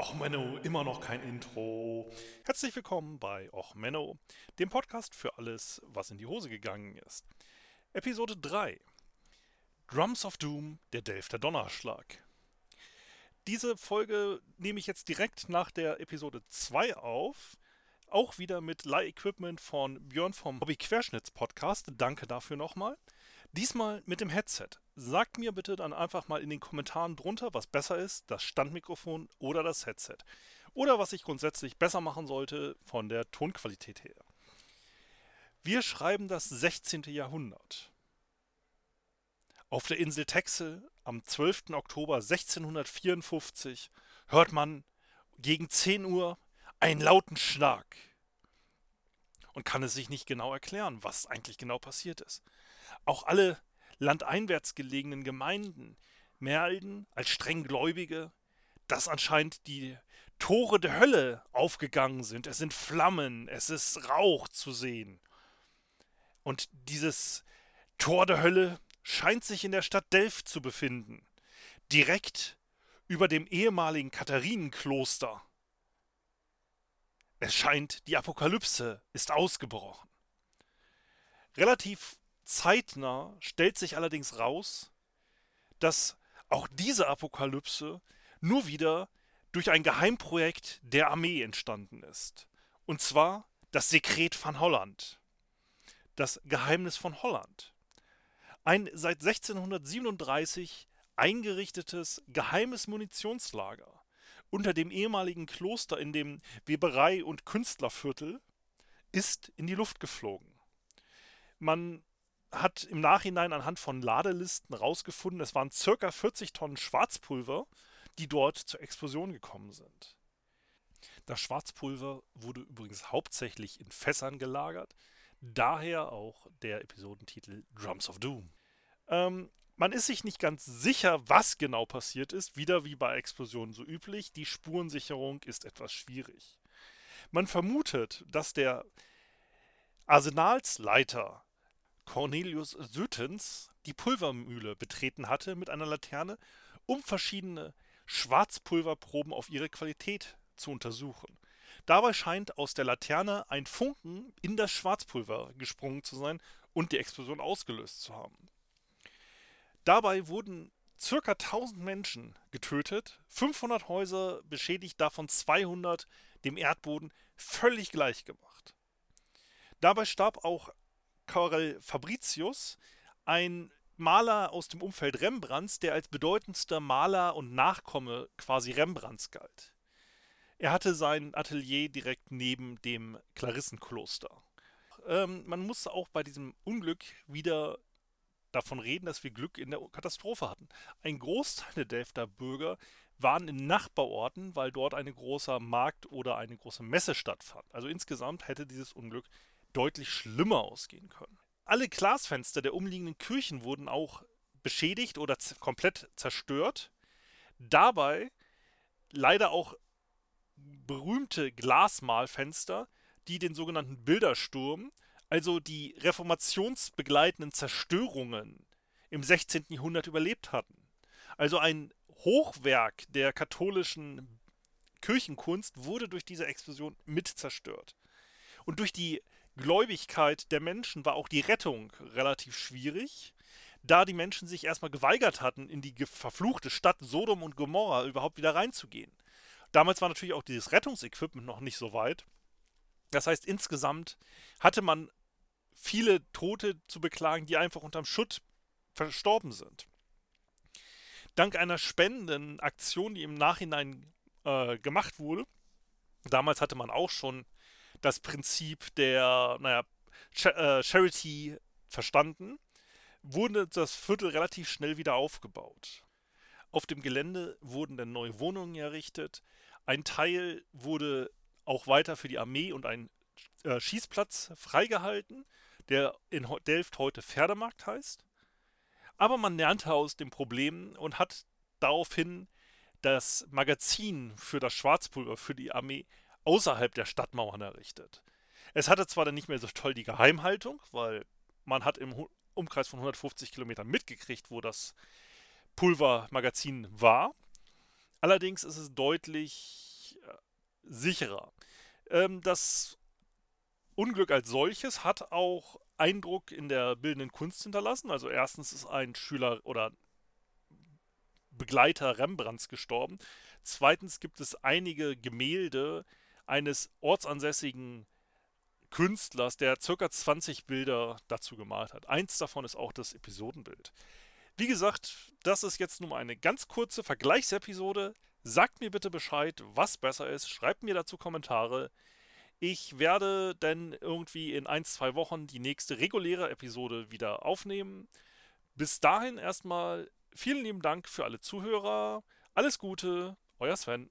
Och Menno, immer noch kein Intro. Herzlich willkommen bei Och Menno, dem Podcast für alles, was in die Hose gegangen ist. Episode 3. Drums of Doom, der Delfter Donnerschlag. Diese Folge nehme ich jetzt direkt nach der Episode 2 auf. Auch wieder mit Leih-Equipment von Björn vom Hobby Querschnitts Podcast. Danke dafür nochmal. Diesmal mit dem Headset. Sagt mir bitte dann einfach mal in den Kommentaren drunter, was besser ist, das Standmikrofon oder das Headset. Oder was ich grundsätzlich besser machen sollte von der Tonqualität her. Wir schreiben das 16. Jahrhundert. Auf der Insel Texel am 12. Oktober 1654 hört man gegen 10 Uhr einen lauten Schlag und kann es sich nicht genau erklären, was eigentlich genau passiert ist. Auch alle landeinwärts gelegenen Gemeinden melden als strenggläubige, dass anscheinend die Tore der Hölle aufgegangen sind. Es sind Flammen, es ist Rauch zu sehen. Und dieses Tor der Hölle scheint sich in der Stadt Delft zu befinden, direkt über dem ehemaligen Katharinenkloster. Es scheint, die Apokalypse ist ausgebrochen. Relativ zeitnah stellt sich allerdings raus, dass auch diese Apokalypse nur wieder durch ein Geheimprojekt der Armee entstanden ist. Und zwar das Sekret von Holland. Das Geheimnis von Holland. Ein seit 1637 eingerichtetes geheimes Munitionslager unter dem ehemaligen Kloster in dem Weberei- und Künstlerviertel ist in die Luft geflogen. Man hat im Nachhinein anhand von Ladelisten herausgefunden, es waren circa 40 Tonnen Schwarzpulver, die dort zur Explosion gekommen sind. Das Schwarzpulver wurde übrigens hauptsächlich in Fässern gelagert, daher auch der Episodentitel Drums of Doom. Ähm, man ist sich nicht ganz sicher, was genau passiert ist, wieder wie bei Explosionen so üblich, die Spurensicherung ist etwas schwierig. Man vermutet, dass der Arsenalsleiter Cornelius Sötens die Pulvermühle betreten hatte mit einer Laterne, um verschiedene Schwarzpulverproben auf ihre Qualität zu untersuchen. Dabei scheint aus der Laterne ein Funken in das Schwarzpulver gesprungen zu sein und die Explosion ausgelöst zu haben. Dabei wurden ca. 1000 Menschen getötet, 500 Häuser beschädigt, davon 200 dem Erdboden völlig gleich gemacht. Dabei starb auch Karel Fabricius, ein Maler aus dem Umfeld Rembrandts, der als bedeutendster Maler und Nachkomme quasi Rembrandts galt. Er hatte sein Atelier direkt neben dem Klarissenkloster. Ähm, man muss auch bei diesem Unglück wieder davon reden, dass wir Glück in der Katastrophe hatten. Ein Großteil der Delfter Bürger waren in Nachbarorten, weil dort ein großer Markt oder eine große Messe stattfand. Also insgesamt hätte dieses Unglück deutlich schlimmer ausgehen können. Alle Glasfenster der umliegenden Kirchen wurden auch beschädigt oder komplett zerstört. Dabei leider auch berühmte Glasmalfenster, die den sogenannten Bildersturm, also die reformationsbegleitenden Zerstörungen im 16. Jahrhundert überlebt hatten. Also ein Hochwerk der katholischen Kirchenkunst wurde durch diese Explosion mit zerstört. Und durch die Gläubigkeit der Menschen war auch die Rettung relativ schwierig, da die Menschen sich erstmal geweigert hatten, in die verfluchte Stadt Sodom und Gomorra überhaupt wieder reinzugehen. Damals war natürlich auch dieses Rettungsequipment noch nicht so weit. Das heißt, insgesamt hatte man viele Tote zu beklagen, die einfach unterm Schutt verstorben sind. Dank einer spendenden Aktion, die im Nachhinein äh, gemacht wurde, damals hatte man auch schon das Prinzip der, naja, äh, Charity verstanden, wurde das Viertel relativ schnell wieder aufgebaut. Auf dem Gelände wurden dann neue Wohnungen errichtet. Ein Teil wurde auch weiter für die Armee und ein äh, Schießplatz freigehalten, der in Delft heute Pferdemarkt heißt. Aber man lernte aus den Problemen und hat daraufhin das Magazin für das Schwarzpulver für die Armee außerhalb der Stadtmauern errichtet. Es hatte zwar dann nicht mehr so toll die Geheimhaltung, weil man hat im Umkreis von 150 Kilometern mitgekriegt, wo das Pulvermagazin war, Allerdings ist es deutlich äh, sicherer. Ähm, das Unglück als solches hat auch Eindruck in der bildenden Kunst hinterlassen. Also erstens ist ein Schüler oder Begleiter Rembrandts gestorben. Zweitens gibt es einige Gemälde eines ortsansässigen Künstlers, der ca. 20 Bilder dazu gemalt hat. Eins davon ist auch das Episodenbild. Wie gesagt, das ist jetzt nur eine ganz kurze Vergleichsepisode. Sagt mir bitte Bescheid, was besser ist. Schreibt mir dazu Kommentare. Ich werde dann irgendwie in ein, zwei Wochen die nächste reguläre Episode wieder aufnehmen. Bis dahin erstmal vielen lieben Dank für alle Zuhörer. Alles Gute, euer Sven.